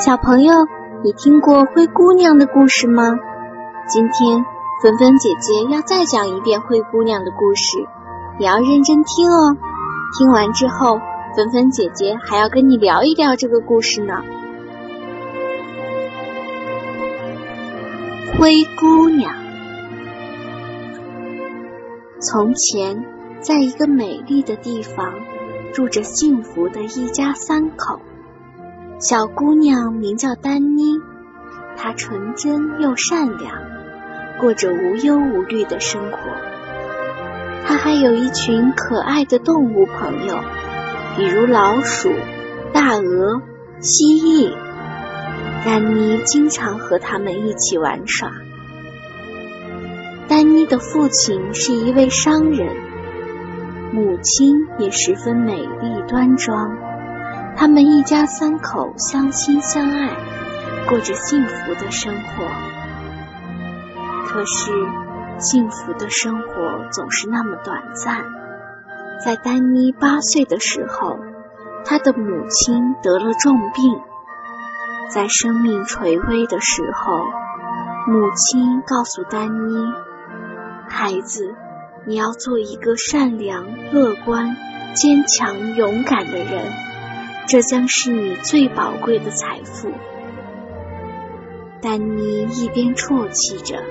小朋友，你听过灰姑娘的故事吗？今天芬芬姐姐要再讲一遍灰姑娘的故事，你要认真听哦。听完之后，芬芬姐姐还要跟你聊一聊这个故事呢。灰姑娘，从前，在一个美丽的地方，住着幸福的一家三口。小姑娘名叫丹妮，她纯真又善良，过着无忧无虑的生活。她还有一群可爱的动物朋友，比如老鼠、大鹅、蜥蜴。丹妮经常和他们一起玩耍。丹妮的父亲是一位商人，母亲也十分美丽端庄。他们一家三口相亲相爱，过着幸福的生活。可是，幸福的生活总是那么短暂。在丹妮八岁的时候，她的母亲得了重病。在生命垂危的时候，母亲告诉丹妮：“孩子，你要做一个善良、乐观、坚强、勇敢的人。”这将是你最宝贵的财富。丹妮一边啜泣着，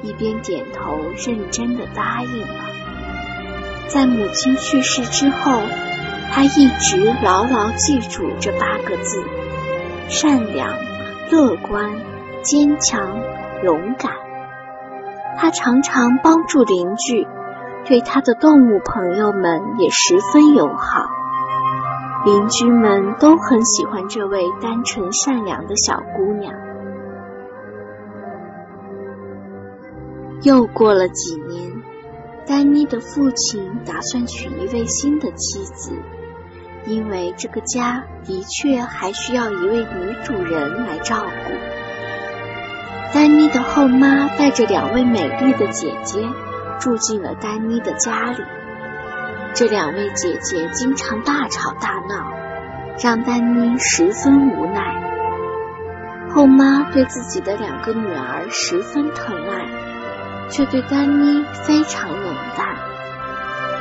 一边点头，认真的答应了。在母亲去世之后，他一直牢牢记住这八个字：善良、乐观、坚强、勇敢。他常常帮助邻居，对他的动物朋友们也十分友好。邻居们都很喜欢这位单纯善良的小姑娘。又过了几年，丹妮的父亲打算娶一位新的妻子，因为这个家的确还需要一位女主人来照顾。丹妮的后妈带着两位美丽的姐姐住进了丹妮的家里。这两位姐姐经常大吵大闹，让丹妮十分无奈。后妈对自己的两个女儿十分疼爱，却对丹妮非常冷淡。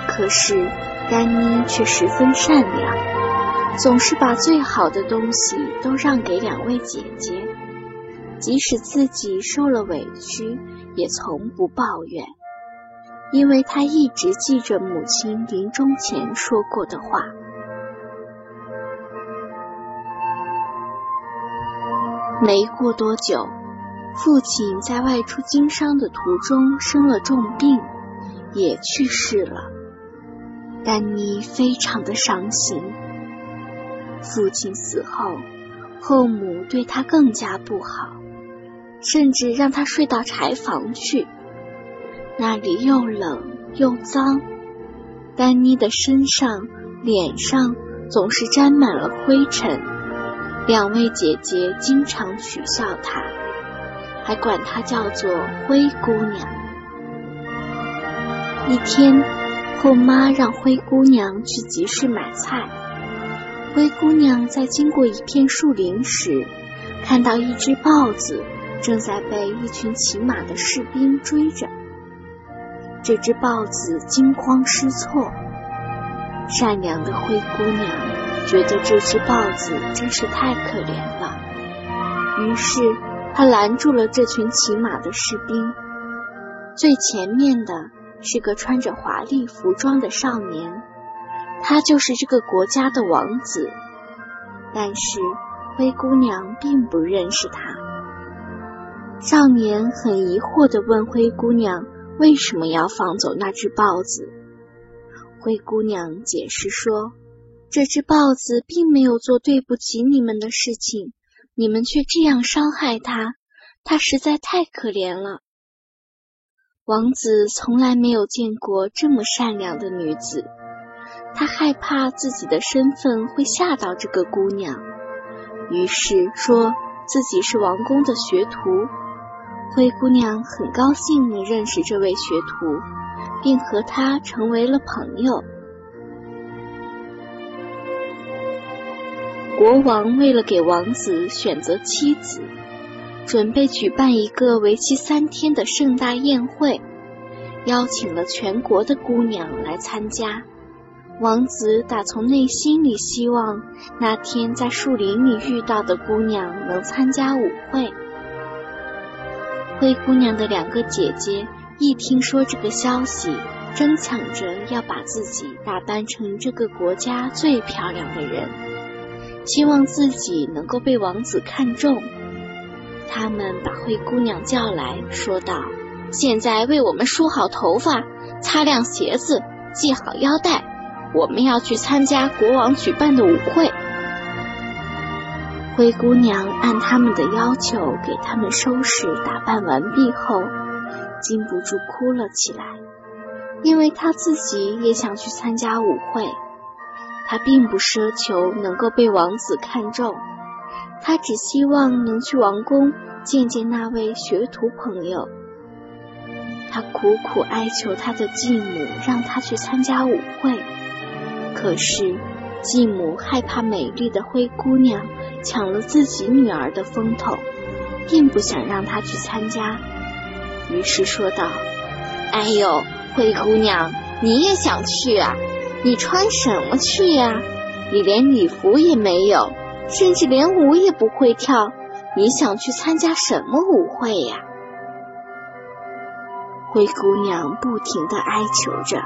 可是丹妮却十分善良，总是把最好的东西都让给两位姐姐，即使自己受了委屈，也从不抱怨。因为他一直记着母亲临终前说过的话。没过多久，父亲在外出经商的途中生了重病，也去世了。丹妮非常的伤心。父亲死后，后母对他更加不好，甚至让他睡到柴房去。那里又冷又脏，丹妮的身上、脸上总是沾满了灰尘。两位姐姐经常取笑她，还管她叫做灰姑娘。一天，后妈让灰姑娘去集市买菜。灰姑娘在经过一片树林时，看到一只豹子正在被一群骑马的士兵追着。这只豹子惊慌失措，善良的灰姑娘觉得这只豹子真是太可怜了，于是她拦住了这群骑马的士兵。最前面的是个穿着华丽服装的少年，他就是这个国家的王子。但是灰姑娘并不认识他。少年很疑惑的问灰姑娘。为什么要放走那只豹子？灰姑娘解释说：“这只豹子并没有做对不起你们的事情，你们却这样伤害它，它实在太可怜了。”王子从来没有见过这么善良的女子，他害怕自己的身份会吓到这个姑娘，于是说自己是王宫的学徒。灰姑娘很高兴能认识这位学徒，并和他成为了朋友。国王为了给王子选择妻子，准备举办一个为期三天的盛大宴会，邀请了全国的姑娘来参加。王子打从内心里希望那天在树林里遇到的姑娘能参加舞会。灰姑娘的两个姐姐一听说这个消息，争抢着要把自己打扮成这个国家最漂亮的人，希望自己能够被王子看中。他们把灰姑娘叫来说道：“现在为我们梳好头发，擦亮鞋子，系好腰带。”我们要去参加国王举办的舞会。灰姑娘按他们的要求给他们收拾打扮完毕后，禁不住哭了起来，因为她自己也想去参加舞会。她并不奢求能够被王子看中，她只希望能去王宫见见那位学徒朋友。她苦苦哀求她的继母，让她去参加舞会。可是，继母害怕美丽的灰姑娘抢了自己女儿的风头，并不想让她去参加，于是说道：“哎呦，灰姑娘，你也想去啊？你穿什么去呀？你连礼服也没有，甚至连舞也不会跳，你想去参加什么舞会呀？”灰姑娘不停的哀求着。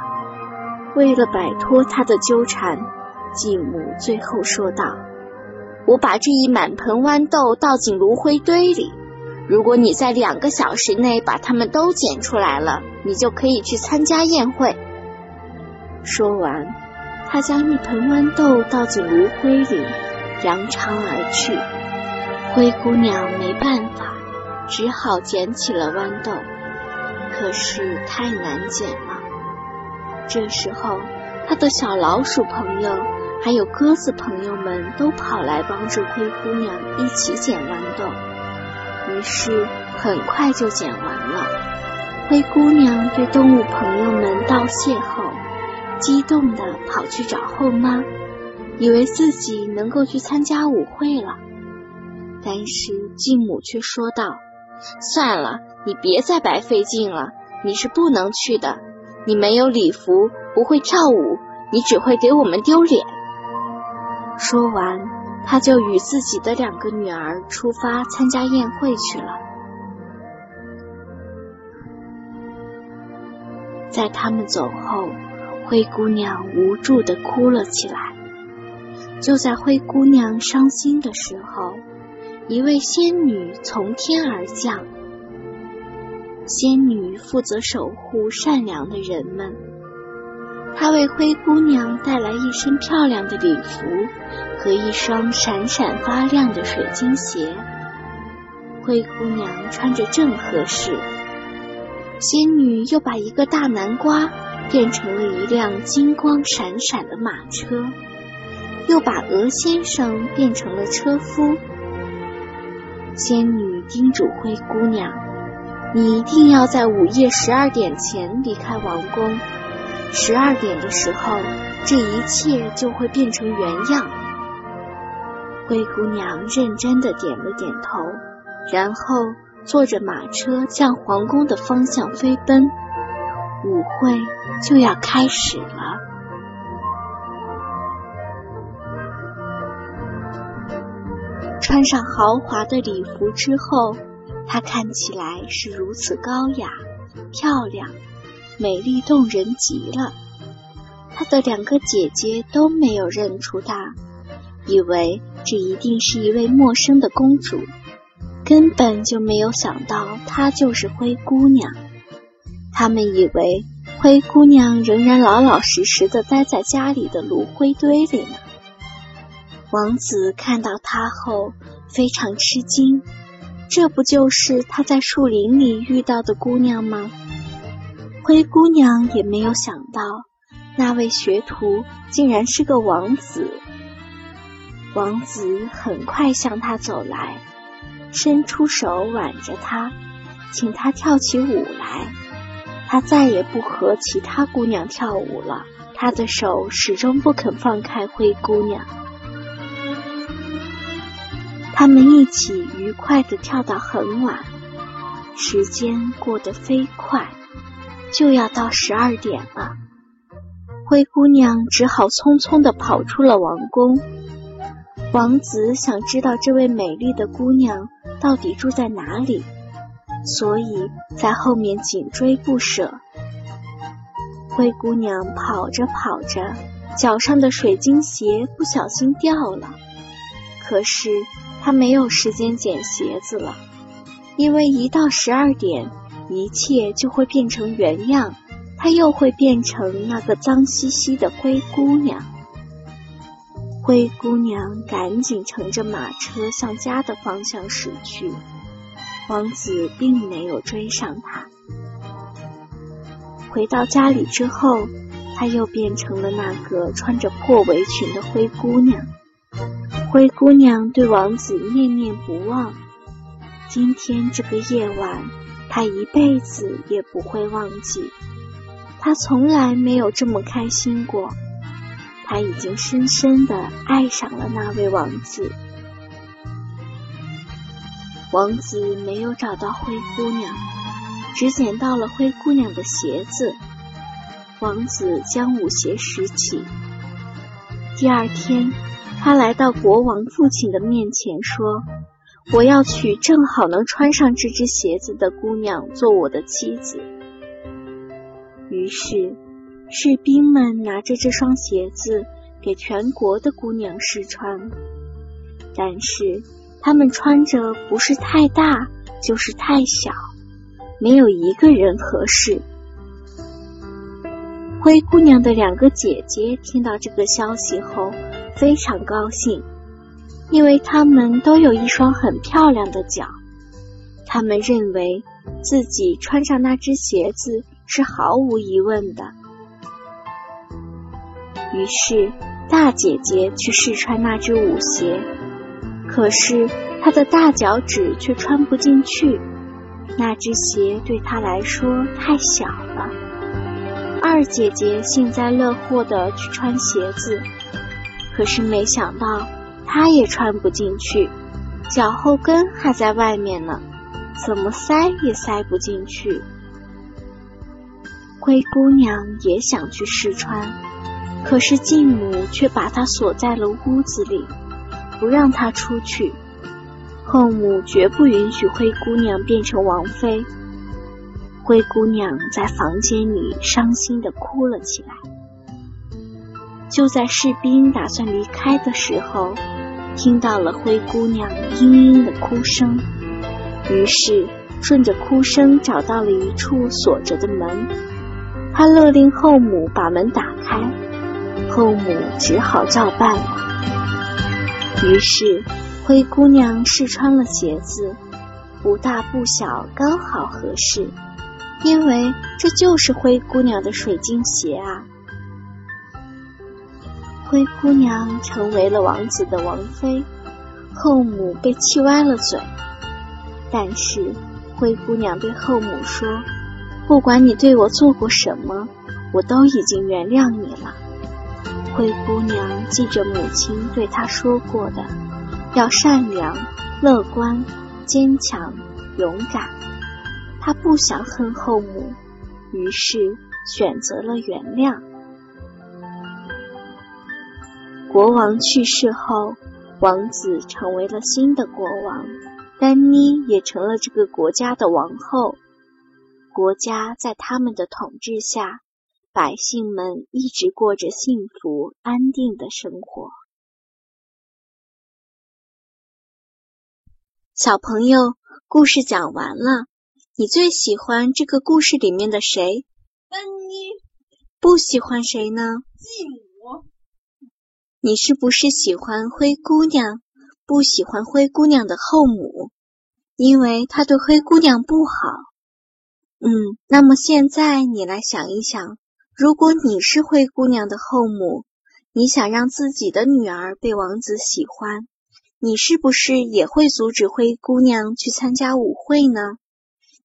为了摆脱她的纠缠，继母最后说道：“我把这一满盆豌豆倒进炉灰堆里，如果你在两个小时内把它们都捡出来了，你就可以去参加宴会。”说完，他将一盆豌豆倒进炉灰里，扬长而去。灰姑娘没办法，只好捡起了豌豆，可是太难捡了。这时候，他的小老鼠朋友还有鸽子朋友们都跑来帮助灰姑娘一起捡豌豆，于是很快就捡完了。灰姑娘对动物朋友们道谢后，激动地跑去找后妈，以为自己能够去参加舞会了。但是继母却说道：“算了，你别再白费劲了，你是不能去的。”你没有礼服，不会跳舞，你只会给我们丢脸。说完，他就与自己的两个女儿出发参加宴会去了。在他们走后，灰姑娘无助的哭了起来。就在灰姑娘伤心的时候，一位仙女从天而降。仙女负责守护善良的人们，她为灰姑娘带来一身漂亮的礼服和一双闪闪发亮的水晶鞋。灰姑娘穿着正合适。仙女又把一个大南瓜变成了一辆金光闪闪的马车，又把鹅先生变成了车夫。仙女叮嘱灰姑娘。你一定要在午夜十二点前离开王宫。十二点的时候，这一切就会变成原样。灰姑娘认真的点了点头，然后坐着马车向皇宫的方向飞奔。舞会就要开始了。穿上豪华的礼服之后。她看起来是如此高雅、漂亮、美丽动人极了。她的两个姐姐都没有认出她，以为这一定是一位陌生的公主，根本就没有想到她就是灰姑娘。他们以为灰姑娘仍然老老实实的待在家里的炉灰堆里呢。王子看到她后非常吃惊。这不就是他在树林里遇到的姑娘吗？灰姑娘也没有想到，那位学徒竟然是个王子。王子很快向她走来，伸出手挽着她，请她跳起舞来。他再也不和其他姑娘跳舞了，他的手始终不肯放开灰姑娘。他们一起愉快的跳到很晚，时间过得飞快，就要到十二点了。灰姑娘只好匆匆的跑出了王宫。王子想知道这位美丽的姑娘到底住在哪里，所以在后面紧追不舍。灰姑娘跑着跑着，脚上的水晶鞋不小心掉了。可是她没有时间捡鞋子了，因为一到十二点，一切就会变成原样，她又会变成那个脏兮兮的灰姑娘。灰姑娘赶紧乘着马车向家的方向驶去，王子并没有追上她。回到家里之后，她又变成了那个穿着破围裙的灰姑娘。灰姑娘对王子念念不忘，今天这个夜晚，他一辈子也不会忘记。他从来没有这么开心过。他已经深深的爱上了那位王子。王子没有找到灰姑娘。只捡到了灰姑娘的鞋子，王子将舞鞋拾起。第二天，他来到国王父亲的面前，说：“我要娶正好能穿上这只鞋子的姑娘做我的妻子。”于是，士兵们拿着这双鞋子给全国的姑娘试穿，但是他们穿着不是太大，就是太小。没有一个人合适。灰姑娘的两个姐姐听到这个消息后非常高兴，因为她们都有一双很漂亮的脚。她们认为自己穿上那只鞋子是毫无疑问的。于是大姐姐去试穿那只舞鞋，可是她的大脚趾却穿不进去。那只鞋对她来说太小了。二姐姐幸灾乐祸的去穿鞋子，可是没想到她也穿不进去，脚后跟还在外面呢，怎么塞也塞不进去。灰姑娘也想去试穿，可是继母却把她锁在了屋子里，不让她出去。后母绝不允许灰姑娘变成王妃。灰姑娘在房间里伤心的哭了起来。就在士兵打算离开的时候，听到了灰姑娘嘤嘤的哭声，于是顺着哭声找到了一处锁着的门。他勒令后母把门打开，后母只好照办了。于是。灰姑娘试穿了鞋子，不大不小，刚好合适，因为这就是灰姑娘的水晶鞋啊！灰姑娘成为了王子的王妃，后母被气歪了嘴。但是灰姑娘对后母说：“不管你对我做过什么，我都已经原谅你了。”灰姑娘记着母亲对她说过的。要善良、乐观、坚强、勇敢。她不想恨后母，于是选择了原谅。国王去世后，王子成为了新的国王，丹妮也成了这个国家的王后。国家在他们的统治下，百姓们一直过着幸福安定的生活。小朋友，故事讲完了。你最喜欢这个故事里面的谁？丹妮。不喜欢谁呢？继母。你是不是喜欢灰姑娘？不喜欢灰姑娘的后母，因为她对灰姑娘不好。嗯，那么现在你来想一想，如果你是灰姑娘的后母，你想让自己的女儿被王子喜欢？你是不是也会阻止灰姑娘去参加舞会呢？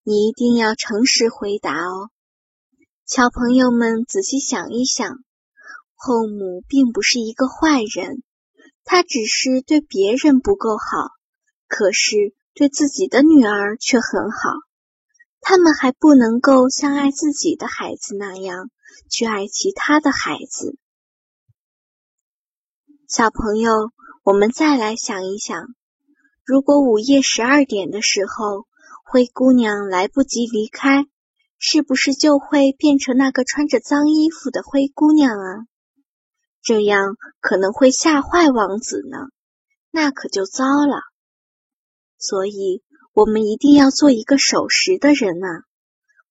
你一定要诚实回答哦。小朋友们仔细想一想，后母并不是一个坏人，她只是对别人不够好，可是对自己的女儿却很好。他们还不能够像爱自己的孩子那样去爱其他的孩子。小朋友，我们再来想一想，如果午夜十二点的时候，灰姑娘来不及离开，是不是就会变成那个穿着脏衣服的灰姑娘啊？这样可能会吓坏王子呢，那可就糟了。所以。我们一定要做一个守时的人啊，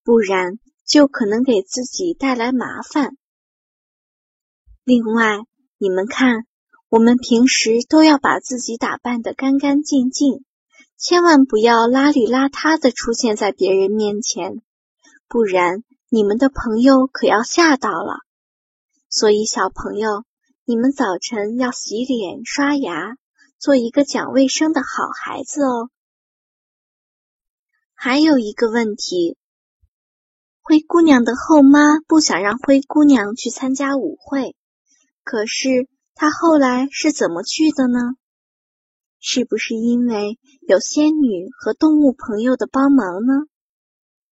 不然就可能给自己带来麻烦。另外，你们看，我们平时都要把自己打扮得干干净净，千万不要邋里邋遢的出现在别人面前，不然你们的朋友可要吓到了。所以，小朋友，你们早晨要洗脸、刷牙，做一个讲卫生的好孩子哦。还有一个问题，灰姑娘的后妈不想让灰姑娘去参加舞会，可是她后来是怎么去的呢？是不是因为有仙女和动物朋友的帮忙呢？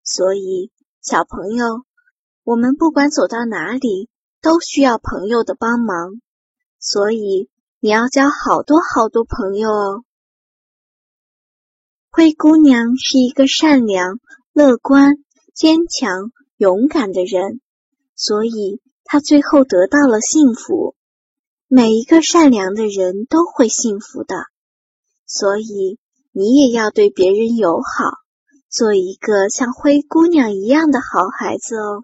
所以，小朋友，我们不管走到哪里，都需要朋友的帮忙，所以你要交好多好多朋友哦。灰姑娘是一个善良、乐观、坚强、勇敢的人，所以她最后得到了幸福。每一个善良的人都会幸福的，所以你也要对别人友好，做一个像灰姑娘一样的好孩子哦。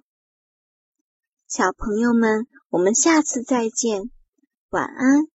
小朋友们，我们下次再见，晚安。